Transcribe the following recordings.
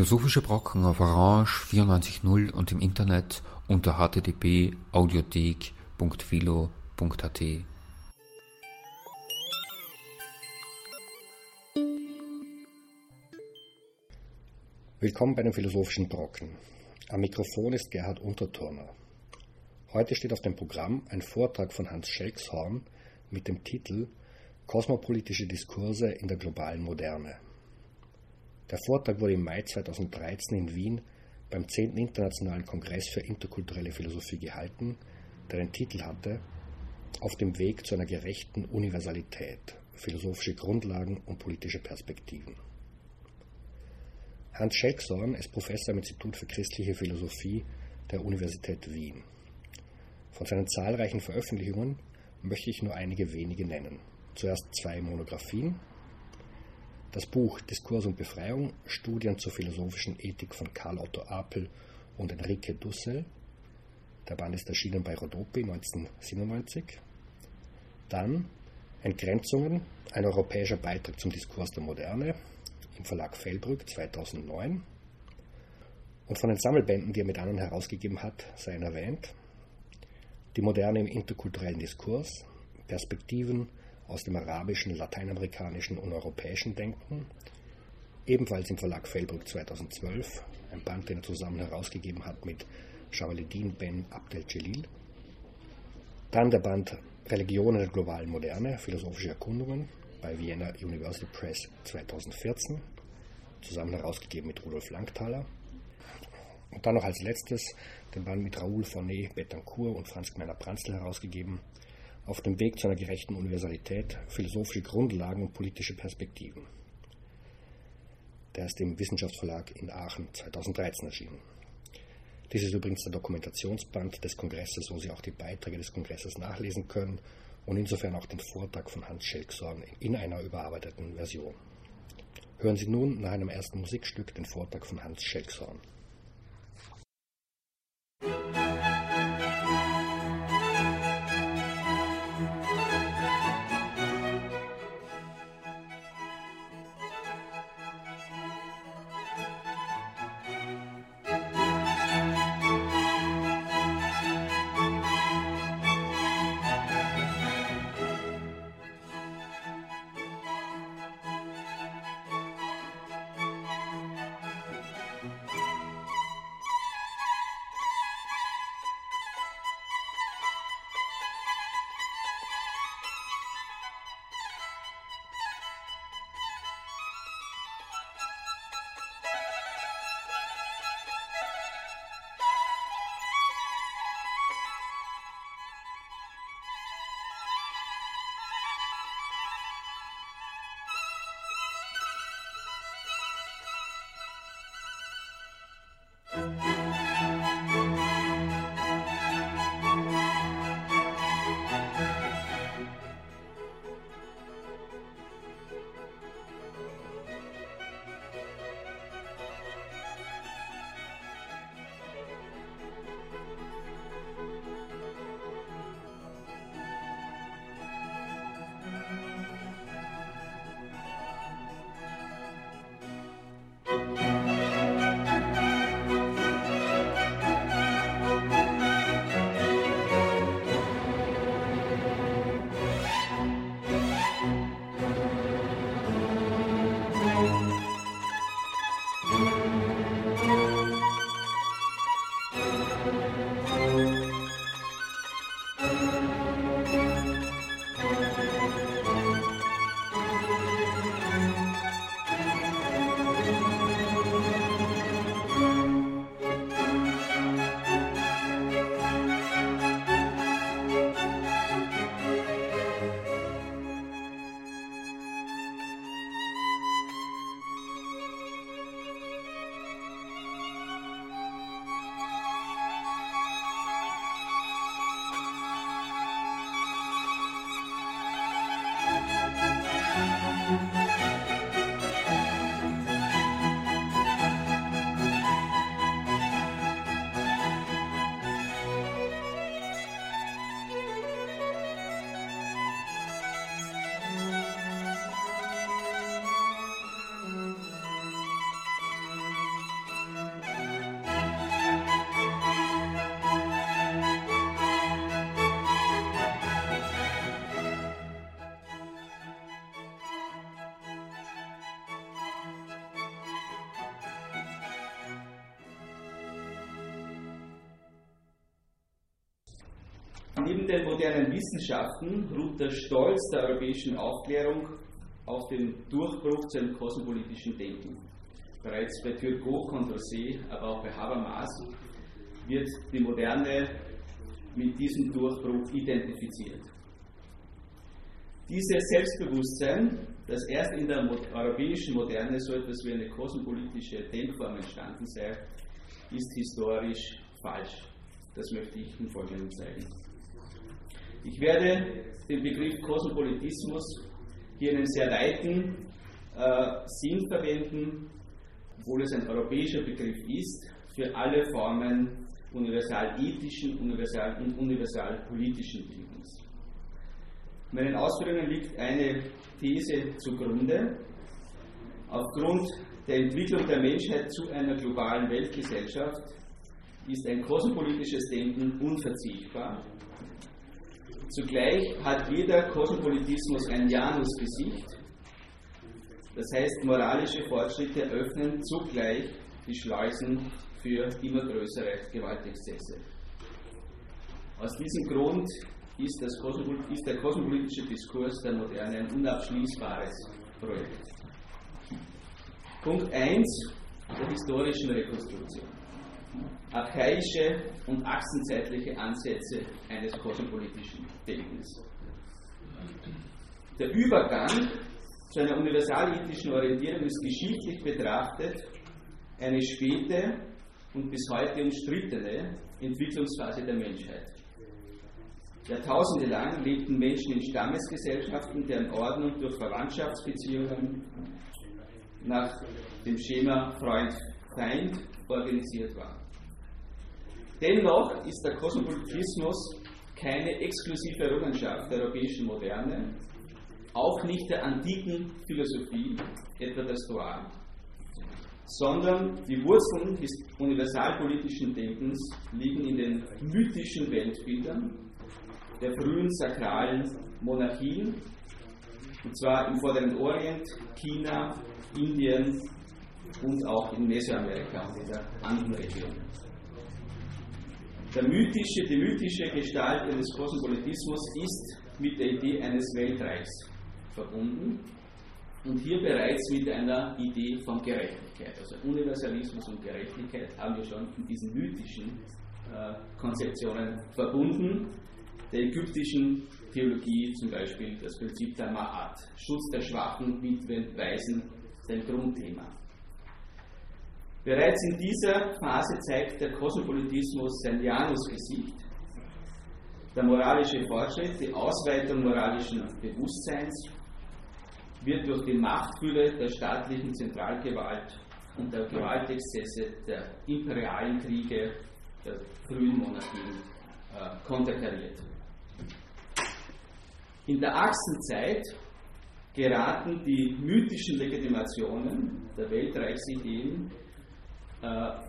Philosophische Brocken auf Orange 94.0 und im Internet unter http://audiothek.philo.at. Willkommen bei den Philosophischen Brocken. Am Mikrofon ist Gerhard Unterturner. Heute steht auf dem Programm ein Vortrag von Hans Schelkshorn mit dem Titel Kosmopolitische Diskurse in der globalen Moderne. Der Vortrag wurde im Mai 2013 in Wien beim 10. Internationalen Kongress für interkulturelle Philosophie gehalten, der den Titel hatte Auf dem Weg zu einer gerechten Universalität, philosophische Grundlagen und politische Perspektiven. Hans Schelksorn ist Professor am Institut für christliche Philosophie der Universität Wien. Von seinen zahlreichen Veröffentlichungen möchte ich nur einige wenige nennen. Zuerst zwei Monographien, das Buch Diskurs und Befreiung, Studien zur philosophischen Ethik von Karl Otto Apel und Enrique Dussel. Der Band ist erschienen bei Rodopi 1997. Dann Entgrenzungen, ein europäischer Beitrag zum Diskurs der Moderne im Verlag Fellbrück 2009. Und von den Sammelbänden, die er mit anderen herausgegeben hat, seien erwähnt Die Moderne im interkulturellen Diskurs, Perspektiven aus dem arabischen, lateinamerikanischen und europäischen Denken. Ebenfalls im Verlag Fellbrück 2012, ein Band, den er zusammen herausgegeben hat mit Shawaleddin Ben Abdel Jalil. Dann der Band Religionen der globalen Moderne, philosophische Erkundungen bei Vienna University Press 2014, zusammen herausgegeben mit Rudolf Langthaler. Und dann noch als letztes den Band mit Raoul Fournet Betancourt und Franz Gmeiner Pranzl herausgegeben, auf dem Weg zu einer gerechten Universalität, philosophische Grundlagen und politische Perspektiven. Der ist im Wissenschaftsverlag in Aachen 2013 erschienen. Dies ist übrigens der Dokumentationsband des Kongresses, wo Sie auch die Beiträge des Kongresses nachlesen können und insofern auch den Vortrag von Hans Schelksorn in einer überarbeiteten Version. Hören Sie nun nach einem ersten Musikstück den Vortrag von Hans Schelksorn. Den modernen Wissenschaften ruht der Stolz der europäischen Aufklärung auf den Durchbruch zu einem kosmopolitischen Denken. Bereits bei Turgot, Condorcet, aber auch bei Habermas wird die Moderne mit diesem Durchbruch identifiziert. Dieses Selbstbewusstsein, das erst in der europäischen Moderne so etwas wie eine kosmopolitische Denkform entstanden sei, ist historisch falsch. Das möchte ich im Folgenden zeigen. Ich werde den Begriff Kosmopolitismus hier in einem sehr weiten äh, Sinn verwenden, obwohl es ein europäischer Begriff ist, für alle Formen universal-ethischen universal und universal-politischen Bildens. Meinen Ausführungen liegt eine These zugrunde. Aufgrund der Entwicklung der Menschheit zu einer globalen Weltgesellschaft ist ein kosmopolitisches Denken unverzichtbar Zugleich hat jeder Kosmopolitismus ein Janusgesicht, das heißt, moralische Fortschritte öffnen zugleich die Schleusen für immer größere Gewaltexzesse. Aus diesem Grund ist, ist der kosmopolitische Diskurs der Moderne ein unabschließbares Projekt. Punkt 1 der historischen Rekonstruktion archaische und achsenzeitliche Ansätze eines kosmopolitischen Denkens. Der Übergang zu einer universalethischen Orientierung ist geschichtlich betrachtet eine späte und bis heute umstrittene Entwicklungsphase der Menschheit. Jahrtausende lang lebten Menschen in Stammesgesellschaften, deren Ordnung durch Verwandtschaftsbeziehungen nach dem Schema Freund-Feind organisiert war. Dennoch ist der Kosmopolitismus keine exklusive Errungenschaft der europäischen Moderne, auch nicht der antiken Philosophie, etwa der Stoa, sondern die Wurzeln des universalpolitischen Denkens liegen in den mythischen Weltbildern der frühen sakralen Monarchien, und zwar im Vorderen Orient, China, Indien und auch in Mesoamerika und in der anderen Region. Der mythische, die mythische Gestalt eines Kosmopolitismus ist mit der Idee eines Weltreichs verbunden und hier bereits mit einer Idee von Gerechtigkeit. Also Universalismus und Gerechtigkeit haben wir schon in diesen mythischen äh, Konzeptionen verbunden. Der ägyptischen Theologie zum Beispiel das Prinzip der Ma'at, Schutz der Schwachen, Witwen, Waisen, sein Grundthema. Bereits in dieser Phase zeigt der Kosmopolitismus sein Janusgesicht. Der moralische Fortschritt, die Ausweitung moralischen Bewusstseins wird durch die Machtfülle der staatlichen Zentralgewalt und der Gewaltexzesse der imperialen Kriege der frühen Monarchien äh, konterkariert. In der Achsenzeit geraten die mythischen Legitimationen der Weltreichsideen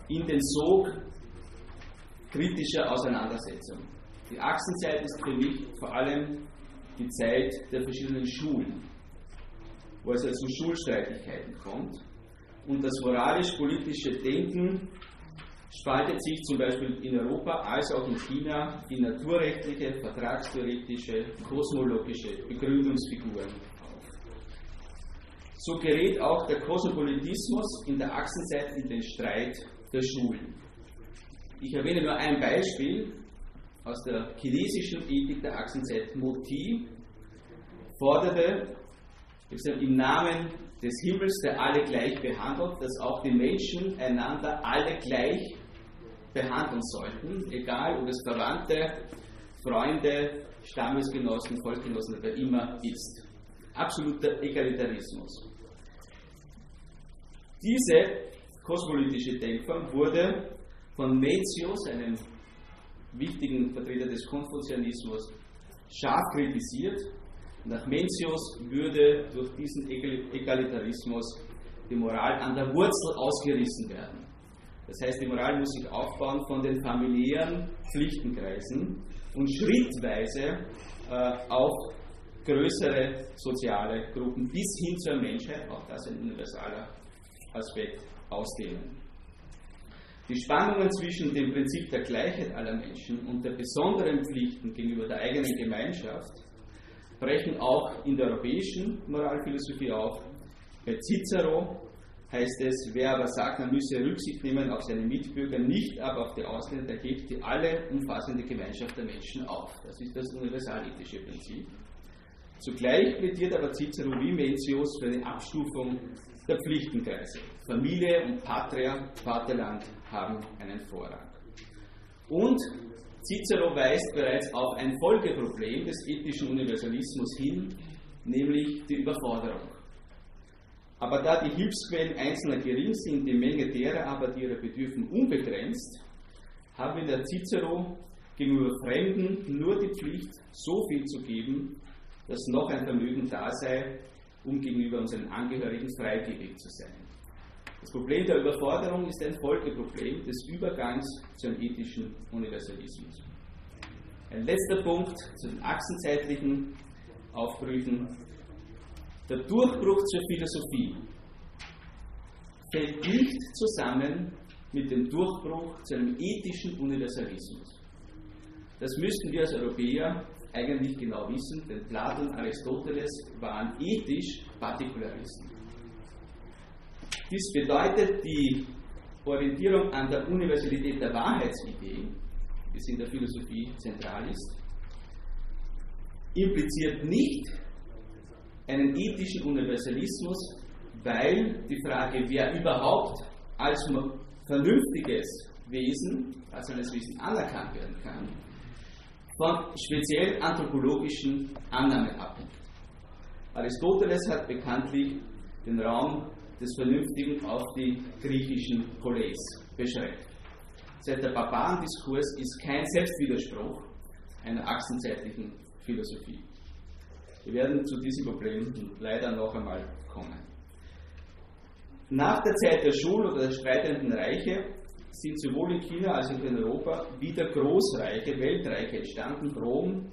in den Sog kritischer Auseinandersetzung. Die Achsenzeit ist für mich vor allem die Zeit der verschiedenen Schulen, wo es also zu Schulstreitigkeiten kommt. Und das moralisch-politische Denken spaltet sich zum Beispiel in Europa als auch in China in naturrechtliche, vertragstheoretische, kosmologische Begründungsfiguren so gerät auch der Kosmopolitismus in der Achsenzeit in den Streit der Schulen. Ich erwähne nur ein Beispiel aus der chinesischen Ethik der Achsenzeit. Moti forderte im Namen des Himmels, der alle gleich behandelt, dass auch die Menschen einander alle gleich behandeln sollten, egal ob es Verwandte, Freunde, Stammesgenossen, Volksgenossen oder immer ist. Absoluter Egalitarismus. Diese kosmopolitische Denkform wurde von Mezius, einem wichtigen Vertreter des Konfuzianismus, scharf kritisiert. Nach Mencius würde durch diesen Egalitarismus die Moral an der Wurzel ausgerissen werden. Das heißt, die Moral muss sich aufbauen von den familiären Pflichtenkreisen und schrittweise äh, auf größere soziale Gruppen bis hin zur Menschheit, auch das ein universaler Aspekt ausdehnen. Die Spannungen zwischen dem Prinzip der Gleichheit aller Menschen und der besonderen Pflichten gegenüber der eigenen Gemeinschaft brechen auch in der europäischen Moralphilosophie auf. Bei Cicero heißt es, wer aber sagt, man müsse Rücksicht nehmen auf seine Mitbürger, nicht aber auf die Ausländer, hebt die alle umfassende Gemeinschaft der Menschen auf. Das ist das universalethische Prinzip. Zugleich plädiert aber Cicero wie Mencius für eine Abstufung der Pflichtenkreise. Familie und Patria, Vaterland haben einen Vorrang. Und Cicero weist bereits auf ein Folgeproblem des ethischen Universalismus hin, nämlich die Überforderung. Aber da die Hilfsquellen Einzelner gering sind, die Menge derer aber, die ihre Bedürfnisse unbegrenzt, haben wir der Cicero gegenüber Fremden nur die Pflicht, so viel zu geben, dass noch ein Vermögen da sei, um gegenüber unseren Angehörigen freigebig zu sein. Das Problem der Überforderung ist ein Folgeproblem des Übergangs zu einem ethischen Universalismus. Ein letzter Punkt zu den achsenzeitlichen Aufbrüchen der Durchbruch zur Philosophie fällt nicht zusammen mit dem Durchbruch zu einem ethischen Universalismus. Das müssten wir als Europäer eigentlich genau wissen, denn Platon und Aristoteles waren ethisch Partikularisten. Dies bedeutet, die Orientierung an der Universalität der Wahrheitsidee, die in der Philosophie zentral ist, impliziert nicht einen ethischen Universalismus, weil die Frage, wer überhaupt als vernünftiges Wesen, als eines Wesen anerkannt werden kann, von speziell anthropologischen Annahmen abhängt. Aristoteles hat bekanntlich den Raum des Vernünftigen auf die griechischen Poleis beschränkt. Seit der Barbarendiskurs ist kein Selbstwiderspruch einer achsenzeitlichen Philosophie. Wir werden zu diesem Problem leider noch einmal kommen. Nach der Zeit der Schul- oder der streitenden Reiche sind sowohl in China als auch in Europa wieder Großreiche, Weltreiche entstanden. Rom,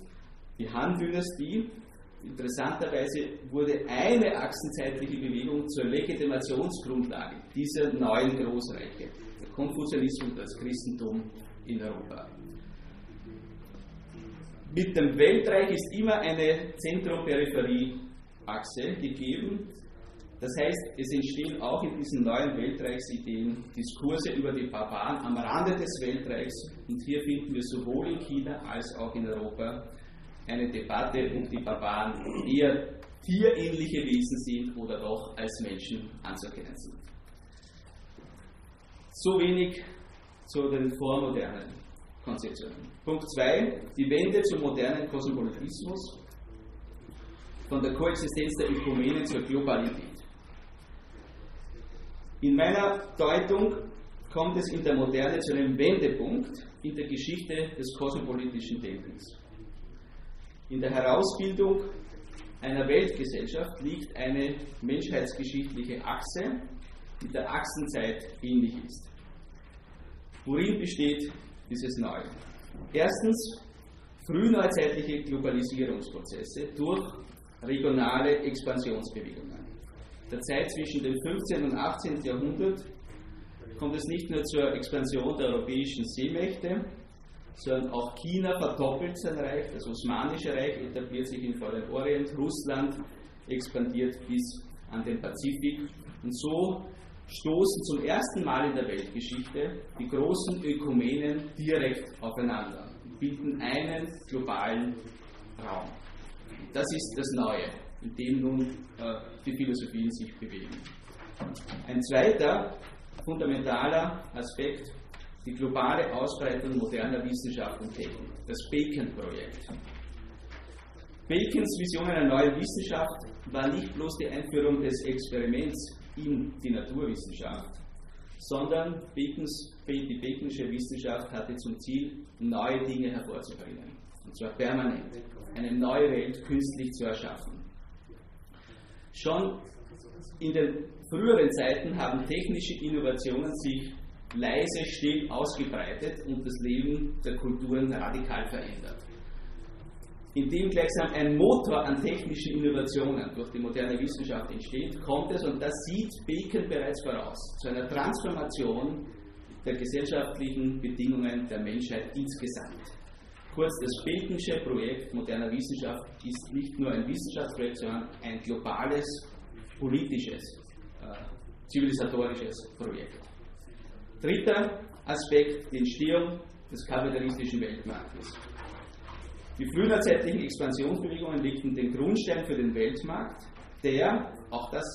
die Han-Dynastie. Interessanterweise wurde eine achsenzeitliche Bewegung zur Legitimationsgrundlage dieser neuen Großreiche, der Konfuzianismus das Christentum in Europa. Mit dem Weltreich ist immer eine Zentrum-Peripherie-Achse gegeben. Das heißt, es entstehen auch in diesen neuen Weltreichsideen Diskurse über die Barbaren am Rande des Weltreichs. Und hier finden wir sowohl in China als auch in Europa eine Debatte, ob die Barbaren eher tierähnliche Wesen sind oder doch als Menschen anzuerkennen sind. So wenig zu den vormodernen Konzeptionen. Punkt 2, die Wende zum modernen Kosmopolitismus, von der Koexistenz der Ökumene zur Globalität. In meiner Deutung kommt es in der Moderne zu einem Wendepunkt in der Geschichte des kosmopolitischen Denkens. In der Herausbildung einer Weltgesellschaft liegt eine menschheitsgeschichtliche Achse, die der Achsenzeit ähnlich ist. Worin besteht dieses Neue? Erstens frühneuzeitliche Globalisierungsprozesse durch regionale Expansionsbewegungen. Der Zeit zwischen dem 15. und 18. Jahrhundert kommt es nicht nur zur Expansion der europäischen Seemächte, sondern auch China verdoppelt sein Reich, das Osmanische Reich etabliert sich im Vorderen Orient, Russland expandiert bis an den Pazifik und so stoßen zum ersten Mal in der Weltgeschichte die großen Ökumenen direkt aufeinander und bilden einen globalen Raum. Das ist das Neue, in dem nun äh, die Philosophien sich bewegen. Ein zweiter fundamentaler Aspekt die globale Ausbreitung moderner Wissenschaft und Technik, das Bacon-Projekt. Bacons Vision einer neuen Wissenschaft war nicht bloß die Einführung des Experiments in die Naturwissenschaft, sondern Bacons, die Baconische Wissenschaft hatte zum Ziel, neue Dinge hervorzubringen. Und zwar permanent. Eine neue Welt künstlich zu erschaffen. Schon in den früheren Zeiten haben technische Innovationen sich leise, still ausgebreitet und das Leben der Kulturen radikal verändert. Indem gleichsam ein Motor an technischen Innovationen durch die moderne Wissenschaft entsteht, kommt es, und das sieht Bacon bereits voraus, zu einer Transformation der gesellschaftlichen Bedingungen der Menschheit insgesamt. Kurz, das Baconsche Projekt moderner Wissenschaft ist nicht nur ein Wissenschaftsprojekt, sondern ein globales, politisches, äh, zivilisatorisches Projekt. Dritter Aspekt, die Entstehung des kapitalistischen Weltmarktes. Die frühzeitlichen Expansionsbewegungen legten den Grundstein für den Weltmarkt, der, auch das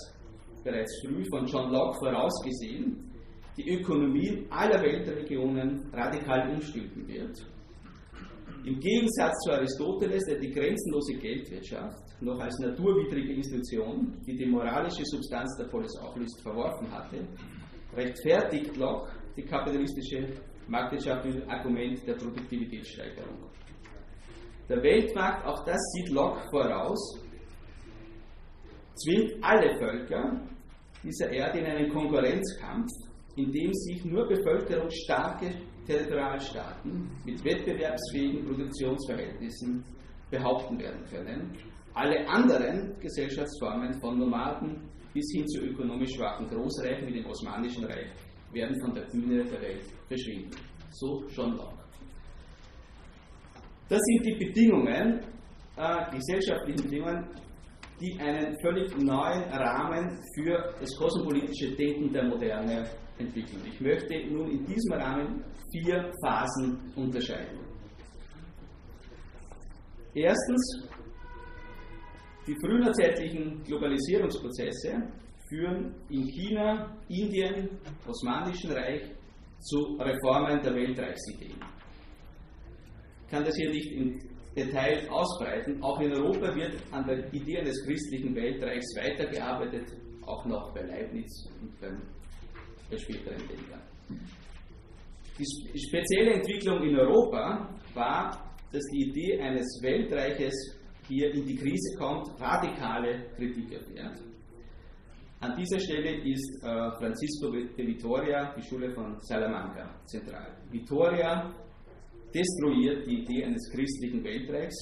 bereits früh von John Locke vorausgesehen, die Ökonomien aller Weltregionen radikal umstülpen wird. Im Gegensatz zu Aristoteles, der die grenzenlose Geldwirtschaft noch als naturwidrige Institution, die die moralische Substanz der Polis auflöst, verworfen hatte, rechtfertigt Locke die kapitalistische Marktwirtschaft mit dem Argument der Produktivitätssteigerung. Der Weltmarkt, auch das sieht Locke voraus, zwingt alle Völker dieser Erde in einen Konkurrenzkampf, in dem sich nur bevölkerungsstarke Territorialstaaten mit wettbewerbsfähigen Produktionsverhältnissen behaupten werden können. Alle anderen Gesellschaftsformen von Nomaden bis hin zu ökonomisch schwachen Großreichen wie dem Osmanischen Reich werden von der Bühne der Welt verschwinden. So schon Locke. Das sind die Bedingungen, äh, gesellschaftlichen Bedingungen, die einen völlig neuen Rahmen für das kosmopolitische Denken der Moderne entwickeln. Ich möchte nun in diesem Rahmen vier Phasen unterscheiden. Erstens, die frühzeitlichen Globalisierungsprozesse führen in China, Indien, Osmanischen Reich zu Reformen der Weltreichsideen. Ich kann das hier nicht im Detail ausbreiten. Auch in Europa wird an der Idee eines christlichen Weltreichs weitergearbeitet, auch noch bei Leibniz und beim, bei späteren Denkern. Die spezielle Entwicklung in Europa war, dass die Idee eines Weltreiches hier in die Krise kommt, radikale Kritik erfährt. An dieser Stelle ist äh, Francisco de Vitoria, die Schule von Salamanca, zentral. Vitoria destruiert die Idee eines christlichen Weltreichs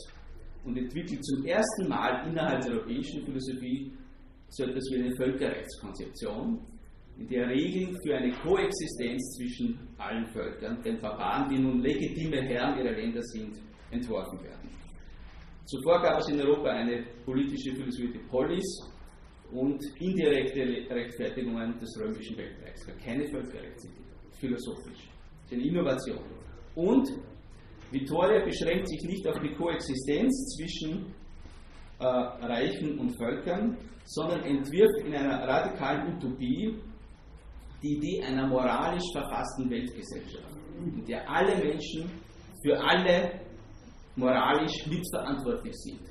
und entwickelt zum ersten Mal innerhalb der europäischen Philosophie so etwas wie eine Völkerrechtskonzeption, in der Regeln für eine Koexistenz zwischen allen Völkern, den Barbaren, die nun legitime Herren ihrer Länder sind, entworfen werden. Zuvor gab es in Europa eine politische Philosophie, die Polis, und indirekte Rechtfertigungen des römischen Weltreichs. Keine Völkerrechtsidee, philosophisch. Das ist eine Innovation. Und Vittoria beschränkt sich nicht auf die Koexistenz zwischen äh, Reichen und Völkern, sondern entwirft in einer radikalen Utopie die Idee einer moralisch verfassten Weltgesellschaft, in der alle Menschen für alle moralisch mitverantwortlich sind.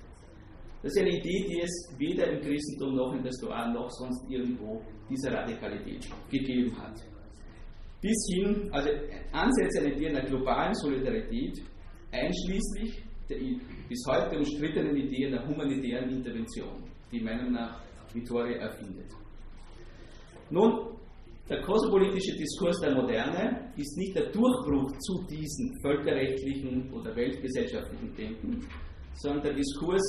Das ist eine Idee, die es weder im Christentum noch in der Stoa noch sonst irgendwo dieser Radikalität gegeben hat. Bis hin, also Ansätze einer Idee einer globalen Solidarität, einschließlich der bis heute umstrittenen Idee einer humanitären Intervention, die meiner nach Vittoria erfindet. Nun, der kosmopolitische Diskurs der Moderne ist nicht der Durchbruch zu diesem völkerrechtlichen oder weltgesellschaftlichen Denken, sondern der Diskurs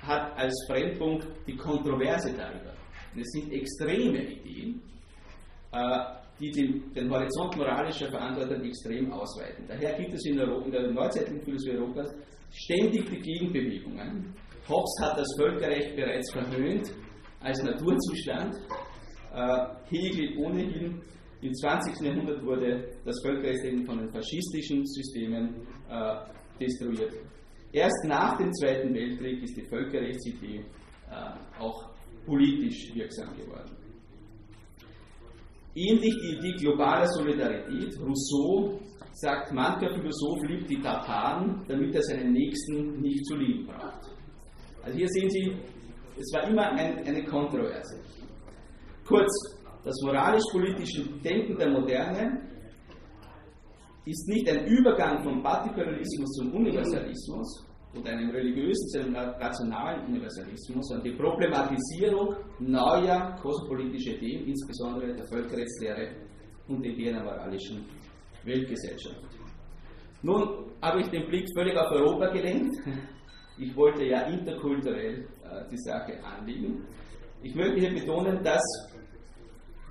hat als Brennpunkt die Kontroverse darüber. Es sind extreme Ideen, äh, die den, den, Horizont moralischer Verantwortung extrem ausweiten. Daher gibt es in der, in der neuzeitlichen Philosophie Europas ständig die Gegenbewegungen. Hobbes hat das Völkerrecht bereits verhöhnt als Naturzustand. Äh, Hegel ohnehin. Im 20. Jahrhundert wurde das Völkerrecht eben von den faschistischen Systemen äh, destruiert. Erst nach dem Zweiten Weltkrieg ist die Völkerrechtsidee äh, auch politisch wirksam geworden. Ähnlich die Idee globaler Solidarität. Rousseau sagt, mancher Philosoph liebt die Tataren, damit er seinen Nächsten nicht zu lieben braucht. Also hier sehen Sie, es war immer ein, eine Kontroverse. Kurz, das moralisch-politische Denken der Moderne ist nicht ein Übergang vom Partikularismus zum Universalismus oder einem religiösen zu einem rationalen Universalismus, sondern die Problematisierung neuer kosmopolitischer Ideen, insbesondere der Völkerrechtslehre und der Idee einer moralischen Weltgesellschaft. Nun habe ich den Blick völlig auf Europa gelenkt. Ich wollte ja interkulturell äh, die Sache anlegen. Ich möchte hier betonen, dass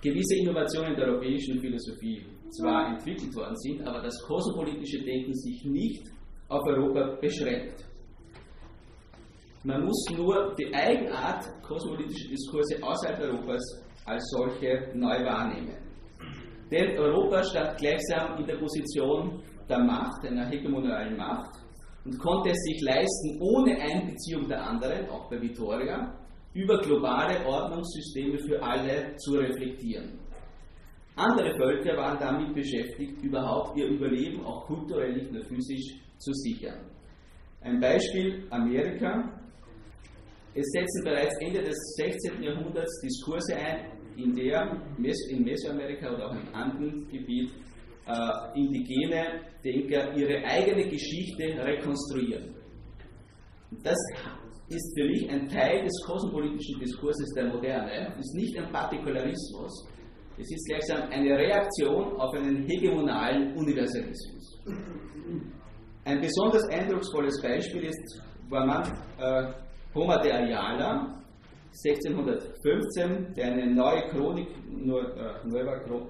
gewisse Innovationen der europäischen Philosophie zwar entwickelt worden sind, aber das kosmopolitische Denken sich nicht auf Europa beschränkt. Man muss nur die Eigenart kosmopolitischer Diskurse außerhalb Europas als solche neu wahrnehmen. Denn Europa stand gleichsam in der Position der Macht, einer hegemonialen Macht, und konnte es sich leisten, ohne Einbeziehung der anderen, auch bei Vittoria, über globale Ordnungssysteme für alle zu reflektieren. Andere Völker waren damit beschäftigt, überhaupt ihr Überleben auch kulturell, nicht nur physisch, zu sichern. Ein Beispiel Amerika. Es setzen bereits Ende des 16. Jahrhunderts Diskurse ein, in der in Mesoamerika oder auch im Andengebiet äh, indigene Denker ihre eigene Geschichte rekonstruieren. Das ist für mich ein Teil des kosmopolitischen Diskurses der Moderne, ist nicht ein Partikularismus, es ist gleichsam eine Reaktion auf einen hegemonalen Universalismus. Ein besonders eindrucksvolles Beispiel ist, war man äh, Poma de Ayala, 1615, der eine neue Chronik, nur, äh,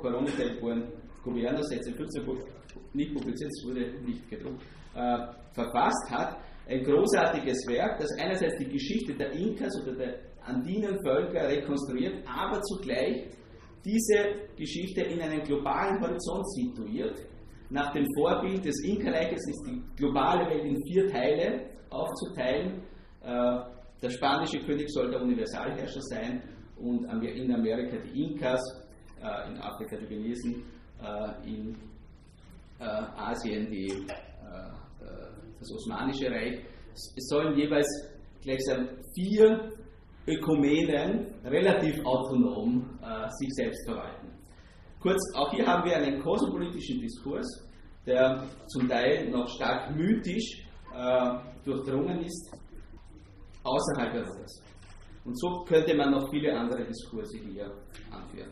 Crónica del Buen Gobierno, 1615 nicht publiziert, es wurde nicht gedruckt, äh, verfasst hat. Ein großartiges Werk, das einerseits die Geschichte der Inkas oder der andinen Völker rekonstruiert, aber zugleich diese Geschichte in einen globalen Horizont situiert. Nach dem Vorbild des Inka-Reiches ist die globale Welt in vier Teile aufzuteilen. Äh, der spanische König soll der Universalherrscher sein und in Amerika die Inkas, äh, in Afrika die Venesen, äh, in Asien die, das Osmanische Reich. Es sollen jeweils gleichsam vier Ökumenen relativ autonom sich selbst verwalten. Kurz, auch hier haben wir einen kosmopolitischen Diskurs, der zum Teil noch stark mythisch durchdrungen ist, außerhalb Europas. Und so könnte man noch viele andere Diskurse hier anführen.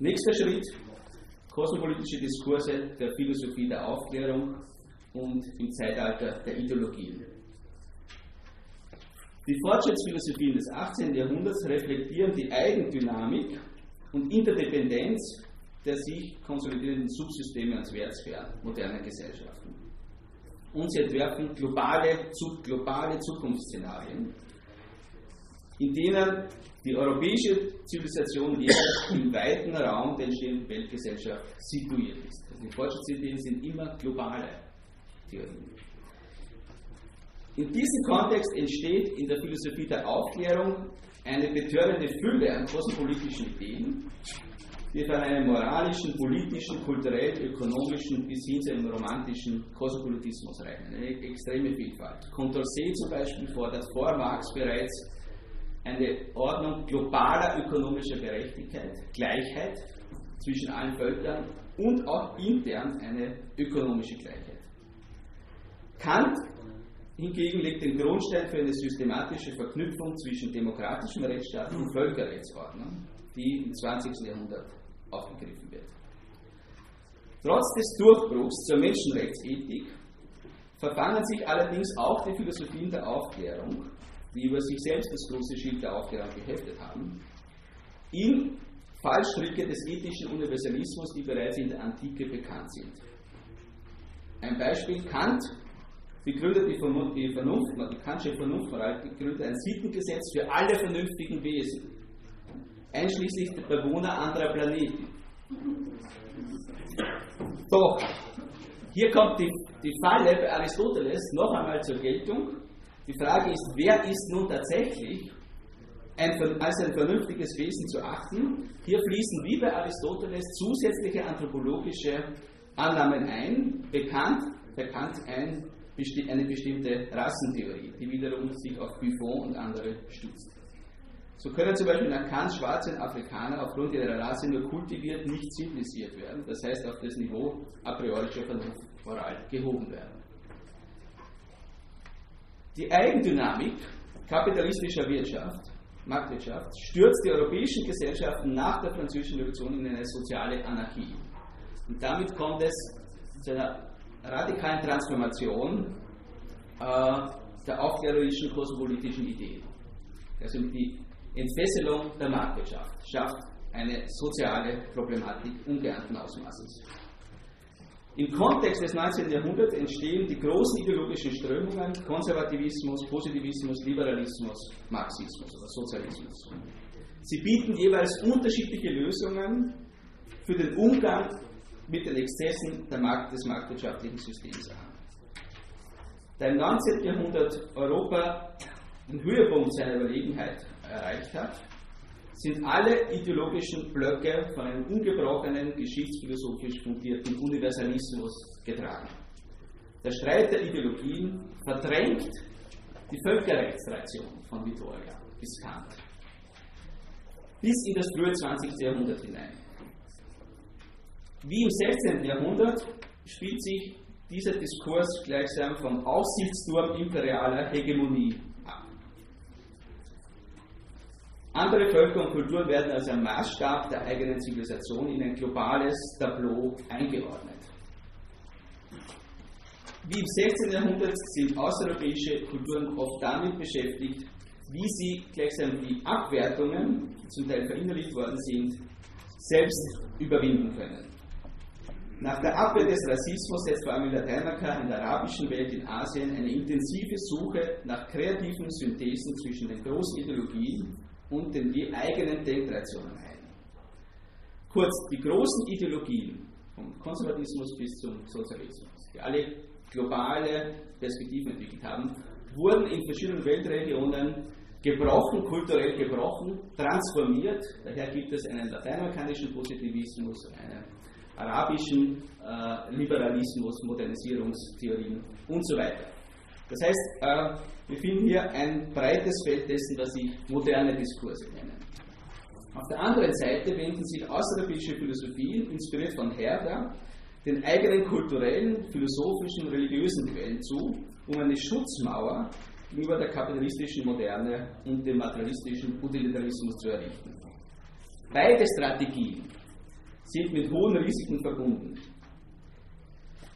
Nächster Schritt, kosmopolitische Diskurse der Philosophie der Aufklärung und im Zeitalter der Ideologien. Die Fortschrittsphilosophien des 18. Jahrhunderts reflektieren die Eigendynamik und Interdependenz der sich konsolidierenden Subsysteme und Wertsphären moderner Gesellschaften. Und sie entwerfen globale, globale Zukunftsszenarien, in denen die europäische Zivilisation jeweils im weiten Raum der entstehenden Weltgesellschaft situiert ist. Also die Fortschrittsideen sind immer globale Theorien. In diesem Kontext entsteht in der Philosophie der Aufklärung eine betörende Fülle an kosmopolitischen Ideen, die von einem moralischen, politischen, kulturell, ökonomischen bis hin zu einem romantischen Kosmopolitismus reichen. Eine extreme Vielfalt. Condorcet zum Beispiel fordert vor Marx bereits eine Ordnung globaler ökonomischer Gerechtigkeit, Gleichheit zwischen allen Völkern und auch intern eine ökonomische Gleichheit. Kant hingegen legt den Grundstein für eine systematische Verknüpfung zwischen demokratischem Rechtsstaat und Völkerrechtsordnung, die im 20. Jahrhundert aufgegriffen wird. Trotz des Durchbruchs zur Menschenrechtsethik verfangen sich allerdings auch die Philosophien der Aufklärung, die über sich selbst das große Schild der Aufklärung geheftet haben, in Fallstricke des ethischen Universalismus, die bereits in der Antike bekannt sind. Ein Beispiel, Kant begründet die Vernunft, die, Kantsche Vernunftmoral, begründet ein Sittengesetz für alle vernünftigen Wesen einschließlich der Bewohner anderer Planeten. Doch, hier kommt die, die Falle bei Aristoteles noch einmal zur Geltung. Die Frage ist, wer ist nun tatsächlich ein, als ein vernünftiges Wesen zu achten? Hier fließen wie bei Aristoteles zusätzliche anthropologische Annahmen ein, bekannt, bekannt ein, eine bestimmte Rassentheorie, die wiederum sich auf Buffon und andere stützt. So können zum Beispiel nach Kant schwarze Afrikaner aufgrund ihrer Rasse nur kultiviert, nicht zivilisiert werden, das heißt auf das Niveau a priorischer Vernunftmoral gehoben werden. Die Eigendynamik kapitalistischer Wirtschaft, Marktwirtschaft, stürzt die europäischen Gesellschaften nach der Französischen Revolution in eine soziale Anarchie. Und damit kommt es zu einer radikalen Transformation äh, der aufklärerischen kosmopolitischen Idee. Also die Entfesselung der Marktwirtschaft schafft eine soziale Problematik ungeahnten Ausmaßes. Im Kontext des 19. Jahrhunderts entstehen die großen ideologischen Strömungen Konservativismus, Positivismus, Liberalismus, Marxismus oder Sozialismus. Sie bieten jeweils unterschiedliche Lösungen für den Umgang mit den Exzessen Markt, des marktwirtschaftlichen Systems an. Da im 19. Jahrhundert Europa den Höhepunkt seiner Überlegenheit erreicht hat, sind alle ideologischen Blöcke von einem ungebrochenen, geschichtsphilosophisch fundierten Universalismus getragen. Der Streit der Ideologien verdrängt die Völkerrechtstradition von Vittoria bis Kant bis in das frühe 20. Jahrhundert hinein. Wie im 16. Jahrhundert spielt sich dieser Diskurs gleichsam vom Aussichtsturm imperialer Hegemonie Andere Völker und Kulturen werden als ein Maßstab der eigenen Zivilisation in ein globales Tableau eingeordnet. Wie im 16. Jahrhundert sind außereuropäische Kulturen oft damit beschäftigt, wie sie gleichsam die Abwertungen, die zum Teil verinnerlicht worden sind, selbst überwinden können. Nach der Abwehr des Rassismus setzt vor allem in Lateinamerika, in der arabischen Welt, in Asien eine intensive Suche nach kreativen Synthesen zwischen den großen Ideologien und den eigenen Denktraditionen ein. Kurz, die großen Ideologien, vom Konservatismus bis zum Sozialismus, die alle globale Perspektiven entwickelt haben, wurden in verschiedenen Weltregionen gebrochen, kulturell gebrochen, transformiert. Daher gibt es einen lateinamerikanischen Positivismus, einen arabischen äh, Liberalismus, Modernisierungstheorien und so weiter. Das heißt, äh, wir finden hier ein breites Feld dessen, was ich moderne Diskurse nenne. Auf der anderen Seite wenden sich außereuropäische Philosophien, inspiriert von Herder, den eigenen kulturellen, philosophischen, religiösen Quellen zu, um eine Schutzmauer gegenüber der kapitalistischen Moderne und dem materialistischen Utilitarismus zu errichten. Beide Strategien sind mit hohen Risiken verbunden.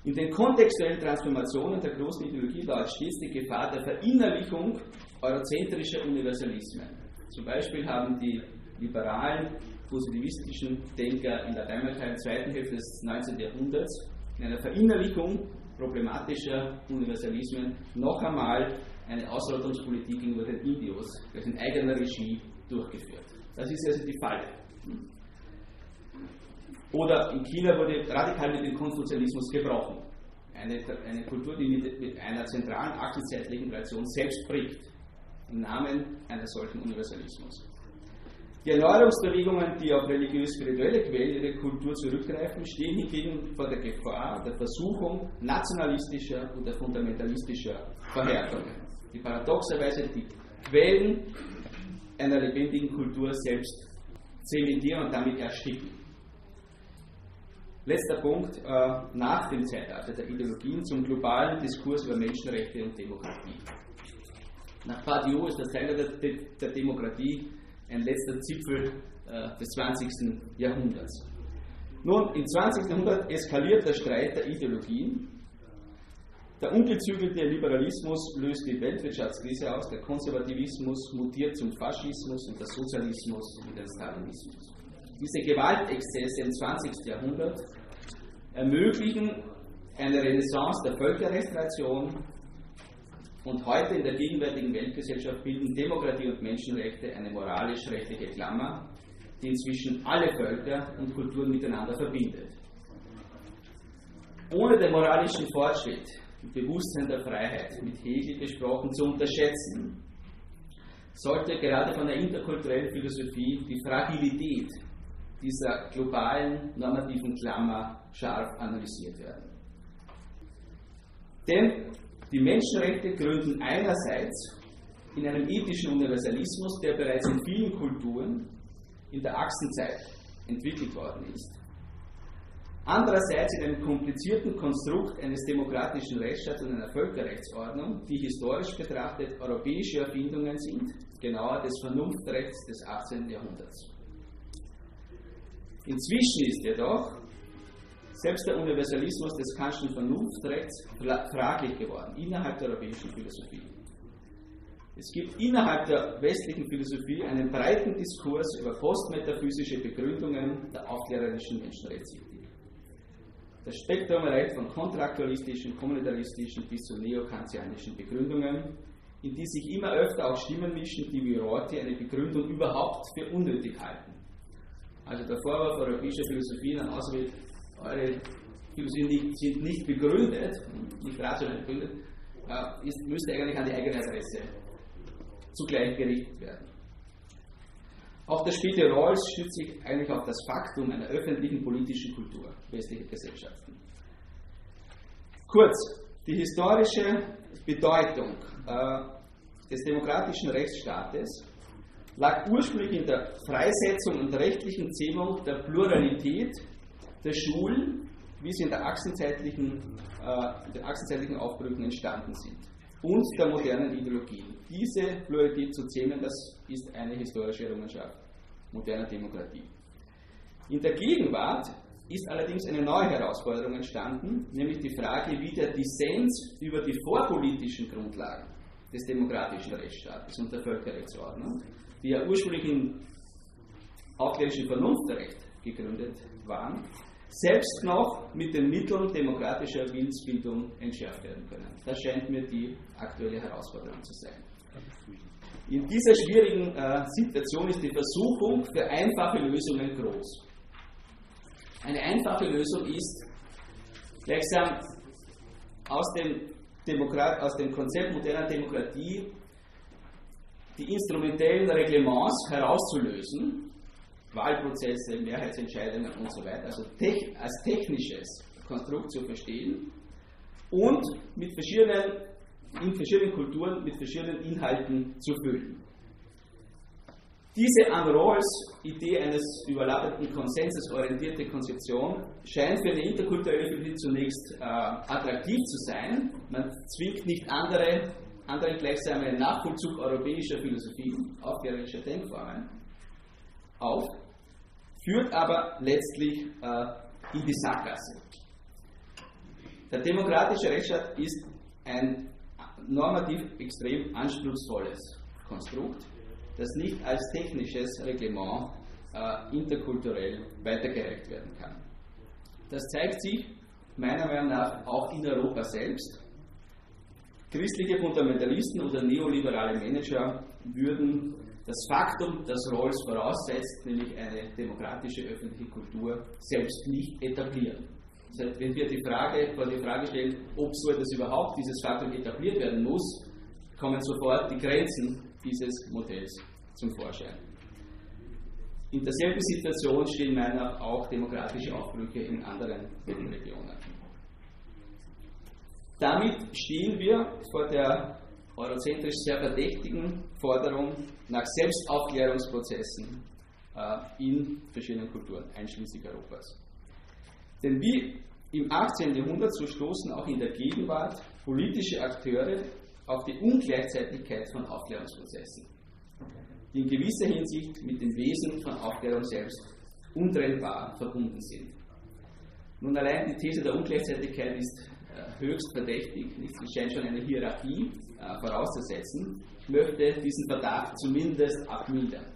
In den kontextuellen Transformationen der großen Ideologie lauert stets die Gefahr der Verinnerlichung eurozentrischer Universalismen. Zum Beispiel haben die liberalen, positivistischen Denker in Lateinamerika in der zweiten Hälfte des 19. Jahrhunderts in einer Verinnerlichung problematischer Universalismen noch einmal eine Ausrottungspolitik gegenüber den Indios, durch in eigener Regie durchgeführt. Das ist also die Falle. Oder in China wurde radikal mit dem Konfuzianismus gebrochen. Eine, eine Kultur, die mit, mit einer zentralen achsenzeitlichen Tradition selbst bricht, im Namen eines solchen Universalismus. Die Erneuerungsbewegungen, die auf religiös-spirituelle Quellen ihrer Kultur zurückgreifen, stehen hingegen vor der Gefahr der Versuchung nationalistischer oder fundamentalistischer Verhärtungen, die paradoxerweise die Quellen einer lebendigen Kultur selbst zementieren und damit ersticken. Letzter Punkt, äh, nach dem Zeitalter der Ideologien zum globalen Diskurs über Menschenrechte und Demokratie. Nach Badiou ist das Teil der, der Demokratie ein letzter Zipfel äh, des 20. Jahrhunderts. Nun, im 20. Jahrhundert eskaliert der Streit der Ideologien. Der ungezügelte Liberalismus löst die Weltwirtschaftskrise aus, der Konservativismus mutiert zum Faschismus und der Sozialismus in den Stalinismus. Diese Gewaltexzesse im 20. Jahrhundert ermöglichen eine Renaissance der Völkerrestauration und heute in der gegenwärtigen Weltgesellschaft bilden Demokratie und Menschenrechte eine moralisch-rechtliche Klammer, die inzwischen alle Völker und Kulturen miteinander verbindet. Ohne den moralischen Fortschritt und Bewusstsein der Freiheit, mit Hegel gesprochen, zu unterschätzen, sollte gerade von der interkulturellen Philosophie die Fragilität dieser globalen normativen Klammer scharf analysiert werden. Denn die Menschenrechte gründen einerseits in einem ethischen Universalismus, der bereits in vielen Kulturen in der Achsenzeit entwickelt worden ist. Andererseits in einem komplizierten Konstrukt eines demokratischen Rechtsstaats und einer Völkerrechtsordnung, die historisch betrachtet europäische Erfindungen sind, genauer des Vernunftrechts des 18. Jahrhunderts. Inzwischen ist jedoch selbst der Universalismus des Kantschen Vernunftrechts fraglich geworden innerhalb der europäischen Philosophie. Es gibt innerhalb der westlichen Philosophie einen breiten Diskurs über postmetaphysische Begründungen der aufklärerischen Menschenrechtsethik. Das Spektrum reicht von kontraktualistischen, kommunitaristischen bis zu neokantianischen Begründungen, in die sich immer öfter auch Stimmen mischen, die wie Rorty eine Begründung überhaupt für unnötig halten. Also der Vorwurf europäischer Philosophie dann auswählt, eure Philosophien sind nicht begründet, nicht rational begründet, äh, ist, müsste eigentlich an die eigene Adresse zugleich gerichtet werden. Auch der späte Rawls stützt sich eigentlich auf das Faktum einer öffentlichen politischen Kultur westlicher Gesellschaften. Kurz, die historische Bedeutung äh, des demokratischen Rechtsstaates lag ursprünglich in der Freisetzung und rechtlichen Zähmung der Pluralität der Schulen, wie sie in der achsenzeitlichen, äh, den achsenzeitlichen Aufbrüchen entstanden sind und der modernen Ideologien. Diese Pluralität zu zähmen, das ist eine historische Errungenschaft moderner Demokratie. In der Gegenwart ist allerdings eine neue Herausforderung entstanden, nämlich die Frage, wie der Dissens über die vorpolitischen Grundlagen des demokratischen Rechtsstaates und der Völkerrechtsordnung, die ja ursprünglich im aufklärischen Vernunftrecht gegründet waren, selbst noch mit den Mitteln demokratischer Willensbildung entschärft werden können. Das scheint mir die aktuelle Herausforderung zu sein. In dieser schwierigen äh, Situation ist die Versuchung für einfache Lösungen groß. Eine einfache Lösung ist gleichsam aus dem, Demokrat, aus dem Konzept moderner Demokratie die instrumentellen Reglements herauszulösen Wahlprozesse, Mehrheitsentscheidungen und so weiter, also als technisches Konstrukt zu verstehen und mit verschiedenen, in verschiedenen Kulturen mit verschiedenen Inhalten zu füllen. Diese an Rawls Idee eines überlappenden Konsenses orientierte Konzeption scheint für eine interkulturelle Philosophie zunächst äh, attraktiv zu sein. Man zwingt nicht andere, anderen gleichsam einen Nachvollzug europäischer Philosophien, aufklärerischer Denkformen auf, führt aber letztlich äh, in die Sackgasse. Der demokratische Rechtsstaat ist ein normativ extrem anspruchsvolles Konstrukt, das nicht als technisches Reglement äh, interkulturell weitergereicht werden kann. Das zeigt sich meiner Meinung nach auch in Europa selbst. Christliche Fundamentalisten oder neoliberale Manager würden das Faktum, das Rawls voraussetzt, nämlich eine demokratische öffentliche Kultur, selbst nicht etablieren. Das heißt, wenn wir die Frage, vor die Frage stellen, ob so etwas überhaupt, dieses Faktum etabliert werden muss, kommen sofort die Grenzen dieses Modells zum Vorschein. In derselben Situation stehen meiner auch demokratische Aufbrüche in anderen Regionen. Damit stehen wir vor der eurozentrisch sehr verdächtigen Forderung nach Selbstaufklärungsprozessen äh, in verschiedenen Kulturen, einschließlich Europas. Denn wie im 18. Jahrhundert, so stoßen auch in der Gegenwart politische Akteure auf die Ungleichzeitigkeit von Aufklärungsprozessen, die in gewisser Hinsicht mit dem Wesen von Aufklärung selbst untrennbar verbunden sind. Nun allein die These der Ungleichzeitigkeit ist höchst verdächtig, es scheint schon eine Hierarchie äh, vorauszusetzen. Ich möchte diesen Verdacht zumindest abmildern.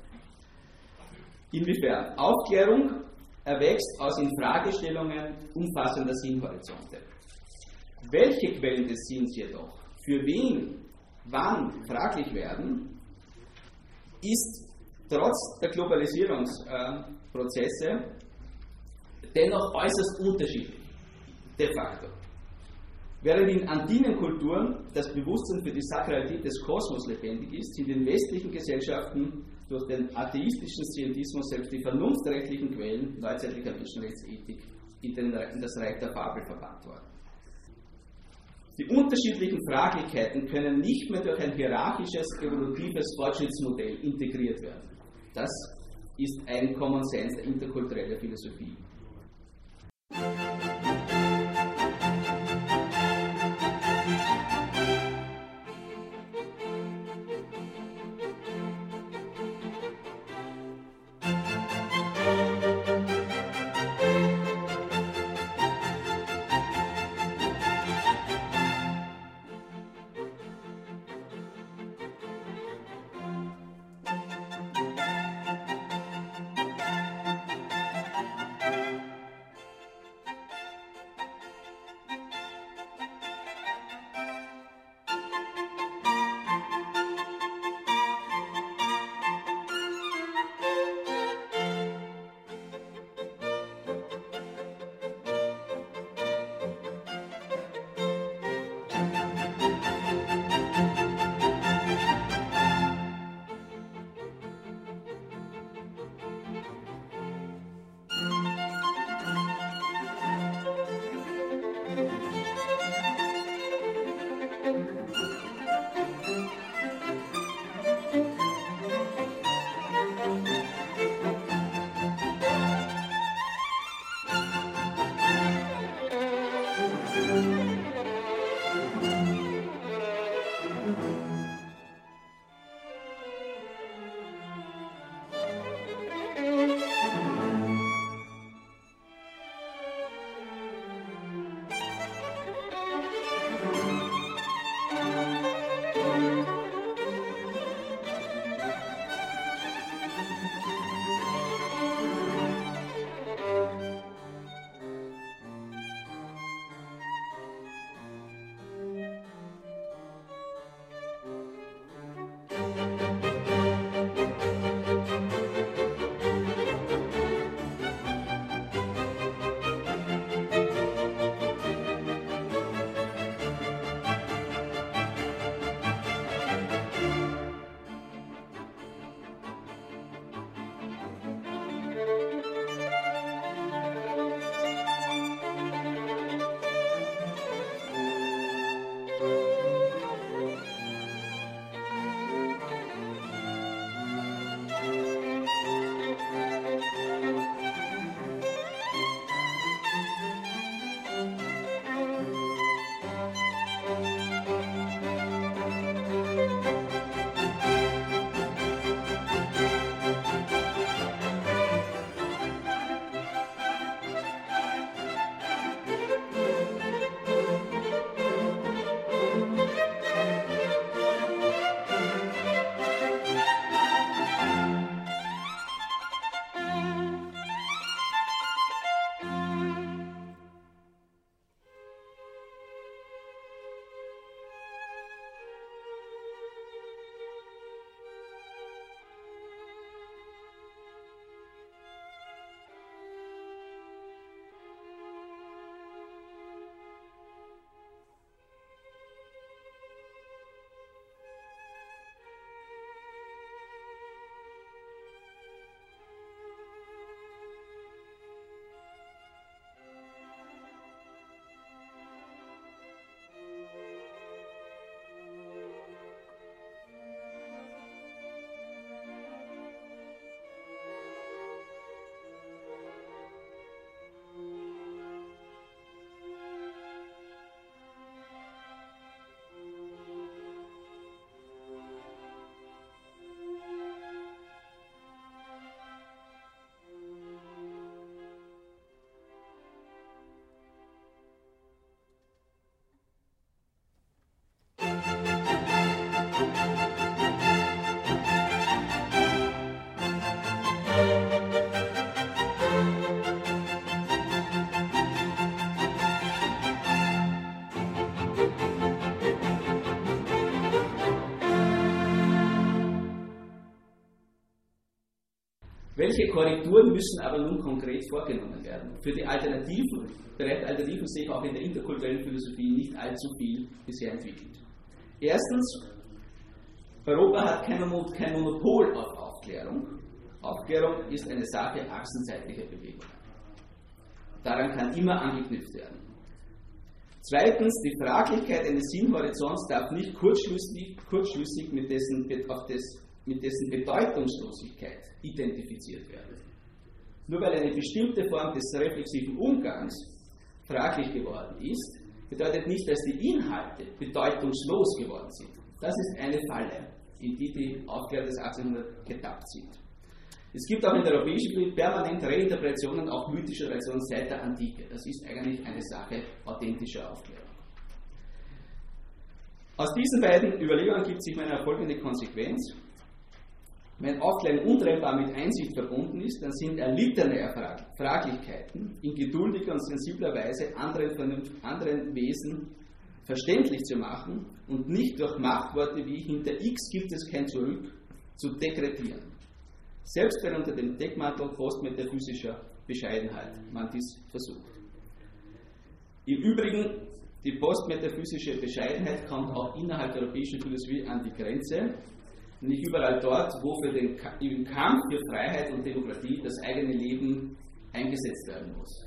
Inwiefern? Aufklärung erwächst aus Infragestellungen umfassender Sinnhorizonte. Welche Quellen des Sinns jedoch für wen, wann fraglich werden, ist trotz der Globalisierungsprozesse dennoch äußerst unterschiedlich, de facto. Während in antiken Kulturen das Bewusstsein für die Sakralität des Kosmos lebendig ist, sind in westlichen Gesellschaften durch den atheistischen Scientismus selbst die vernunftrechtlichen Quellen neuzeitlicher Menschenrechtsethik in, den, in das Reich der Fabel verbannt worden. Die unterschiedlichen Fraglichkeiten können nicht mehr durch ein hierarchisches, evolutives Fortschrittsmodell integriert werden. Das ist ein Common Sense der interkulturellen Philosophie. Welche Korrekturen müssen aber nun konkret vorgenommen werden? Für die Alternativen, bereits Alternativen sehe ich auch in der interkulturellen Philosophie nicht allzu viel bisher entwickelt. Erstens, Europa hat kein Monopol auf Aufklärung. Aufklärung ist eine Sache achsenzeitlicher Bewegung. Daran kann immer angeknüpft werden. Zweitens, die Fraglichkeit eines Sinnhorizonts darf nicht kurzschlüssig, kurzschlüssig mit, dessen, auf des, mit dessen Bedeutungslosigkeit identifiziert werden. Nur weil eine bestimmte Form des reflexiven Umgangs fraglich geworden ist, bedeutet nicht, dass die Inhalte bedeutungslos geworden sind. Das ist eine Falle, in die die Aufklärer des 1800 getappt sind. Es gibt auch in der europäischen Politik permanent Reinterpretationen auch mythischer Traditionen seit der Antike. Das ist eigentlich eine Sache authentischer Aufklärung. Aus diesen beiden Überlegungen gibt sich meine folgende Konsequenz. Wenn Aufklärung untrennbar mit Einsicht verbunden ist, dann sind erlittene Fraglichkeiten in geduldiger und sensibler Weise anderen, anderen Wesen verständlich zu machen und nicht durch Machtworte wie hinter X gibt es kein Zurück zu dekretieren. Selbst wenn unter dem Deckmantel postmetaphysischer Bescheidenheit man dies versucht. Im Übrigen, die postmetaphysische Bescheidenheit kommt auch innerhalb der europäischen Philosophie an die Grenze, nicht überall dort, wo für den im Kampf für Freiheit und Demokratie das eigene Leben eingesetzt werden muss.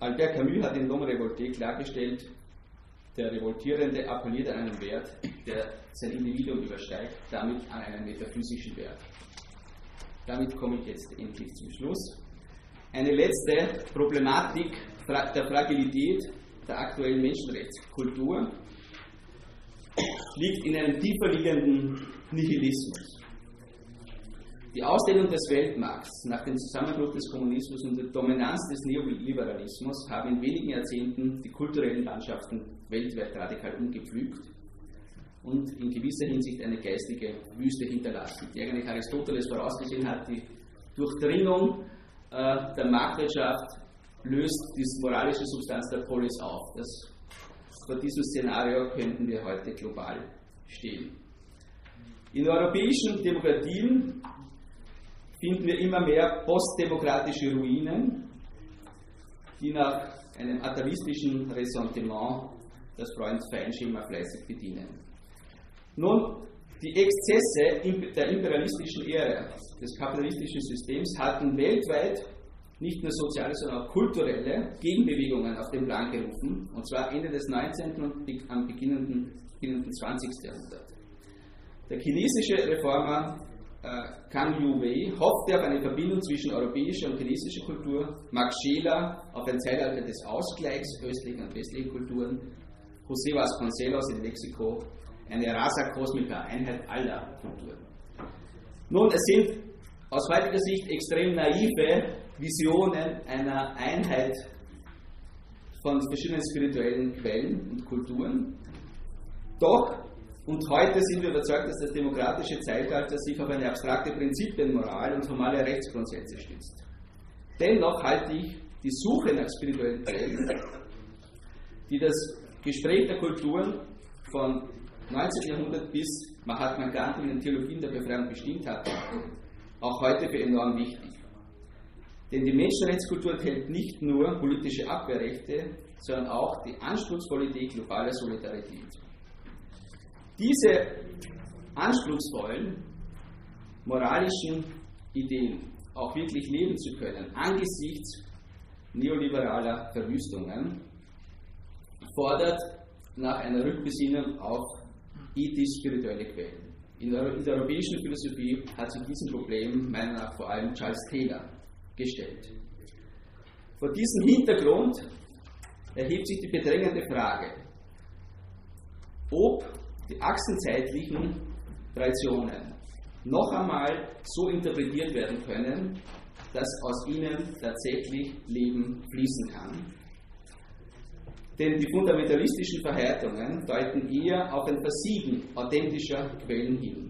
Albert Camus hat in L'Homme Revolté klargestellt, der Revoltierende appelliert an einen Wert, der sein Individuum übersteigt, damit an einen metaphysischen Wert. Damit komme ich jetzt endlich zum Schluss. Eine letzte Problematik der Fragilität der aktuellen Menschenrechtskultur liegt in einem tiefer liegenden Nihilismus. Die Ausdehnung des Weltmarkts nach dem Zusammenbruch des Kommunismus und der Dominanz des Neoliberalismus haben in wenigen Jahrzehnten die kulturellen Landschaften weltweit radikal umgepflügt und in gewisser Hinsicht eine geistige Wüste hinterlassen, die eigentlich Aristoteles vorausgesehen hat, die Durchdringung äh, der Marktwirtschaft löst die moralische Substanz der Polis auf. Das vor diesem Szenario könnten wir heute global stehen. In europäischen Demokratien finden wir immer mehr postdemokratische Ruinen, die nach einem atavistischen Ressentiment das Freund-Feind-Schema fleißig bedienen. Nun, die Exzesse der imperialistischen Ära des kapitalistischen Systems hatten weltweit nicht nur soziale, sondern auch kulturelle Gegenbewegungen auf den Plan gerufen, und zwar Ende des 19. und am beginnenden, beginnenden 20. Jahrhundert. Der chinesische Reformer äh, Kang Yu-wei hoffte auf eine Verbindung zwischen europäischer und chinesischer Kultur, Max Scheler auf ein Zeitalter des Ausgleichs östlichen und westlichen Kulturen, José Vasconcelos in Mexiko eine Rasa Cosmica, Einheit aller Kulturen. Nun, es sind aus heutiger Sicht extrem naive Visionen einer Einheit von verschiedenen spirituellen Quellen und Kulturen. Doch, und heute sind wir überzeugt, dass das demokratische Zeitalter sich auf eine abstrakte Prinzipienmoral und formale Rechtsgrundsätze stützt. Dennoch halte ich die Suche nach spirituellen Quellen, die das Gespräch der Kulturen von 19. Jahrhundert bis Mahatma Gandhi in den Theologien der Befreiung bestimmt hat, auch heute für enorm wichtig. Denn die Menschenrechtskultur enthält nicht nur politische Abwehrrechte, sondern auch die anspruchsvolle globaler Solidarität. Diese anspruchsvollen moralischen Ideen auch wirklich leben zu können, angesichts neoliberaler Verwüstungen, fordert nach einer Rückbesinnung auf ethisch-spirituelle Quellen. In der, in der europäischen Philosophie hat sich diesem Problem meiner Meinung nach vor allem Charles Taylor gestellt. Vor diesem Hintergrund erhebt sich die bedrängende Frage, ob die achsenzeitlichen Traditionen noch einmal so interpretiert werden können, dass aus ihnen tatsächlich Leben fließen kann. Denn die fundamentalistischen Verhärtungen deuten eher auf ein Versiegen authentischer Quellen hin.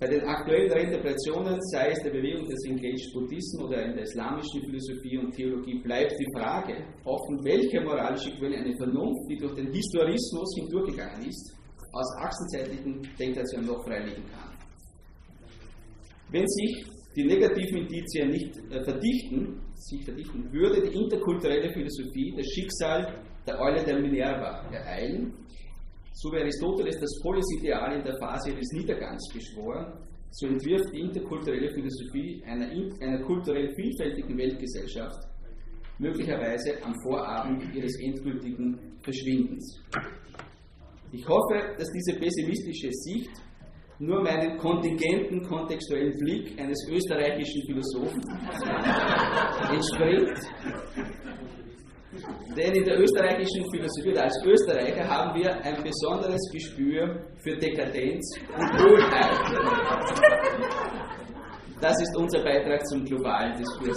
Bei den aktuellen Reinterpretationen, sei es der Bewegung des Engaged Buddhismus oder in der islamischen Philosophie und Theologie, bleibt die Frage offen, welche moralische Quelle eine Vernunft, die durch den Historismus hindurchgegangen ist, aus achsenzeitlichen Denknationen noch freiliegen kann. Wenn sich die negativen Indizien nicht äh, verdichten, sich verdichten, würde die interkulturelle Philosophie das Schicksal der Eule der Minerva ereilen, so wie Aristoteles das Polis-Ideal in der Phase des Niedergangs beschworen, so entwirft die interkulturelle Philosophie einer, einer kulturell vielfältigen Weltgesellschaft möglicherweise am Vorabend ihres endgültigen Verschwindens. Ich hoffe, dass diese pessimistische Sicht nur meinen kontingenten kontextuellen Blick eines österreichischen Philosophen entspringt. Denn in der österreichischen Philosophie als Österreicher haben wir ein besonderes Gespür für Dekadenz und Wohlheit. Das ist unser Beitrag zum globalen Diskurs.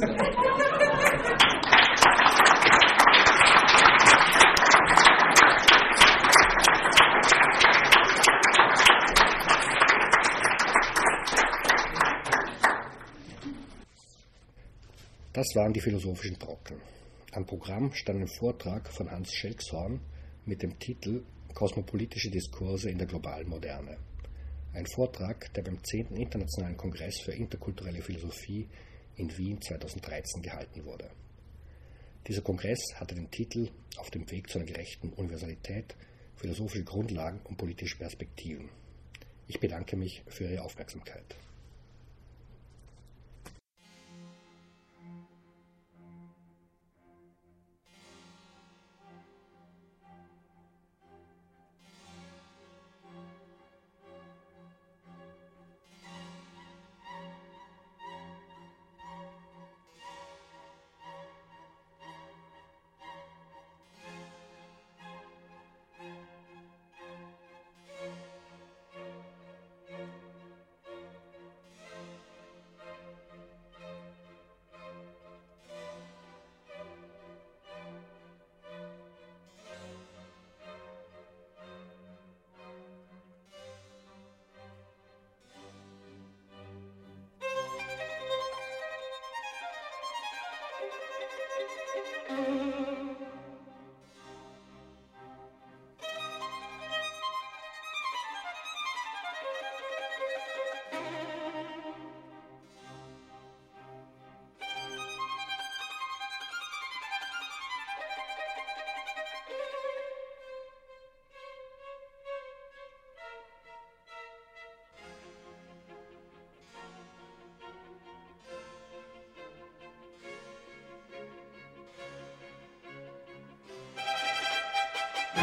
Das waren die philosophischen Brocken. Am Programm stand ein Vortrag von Hans Schelkshorn mit dem Titel Kosmopolitische Diskurse in der globalen Moderne. Ein Vortrag, der beim 10. Internationalen Kongress für interkulturelle Philosophie in Wien 2013 gehalten wurde. Dieser Kongress hatte den Titel Auf dem Weg zu einer gerechten Universalität, philosophische Grundlagen und politische Perspektiven. Ich bedanke mich für Ihre Aufmerksamkeit.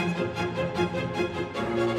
Thank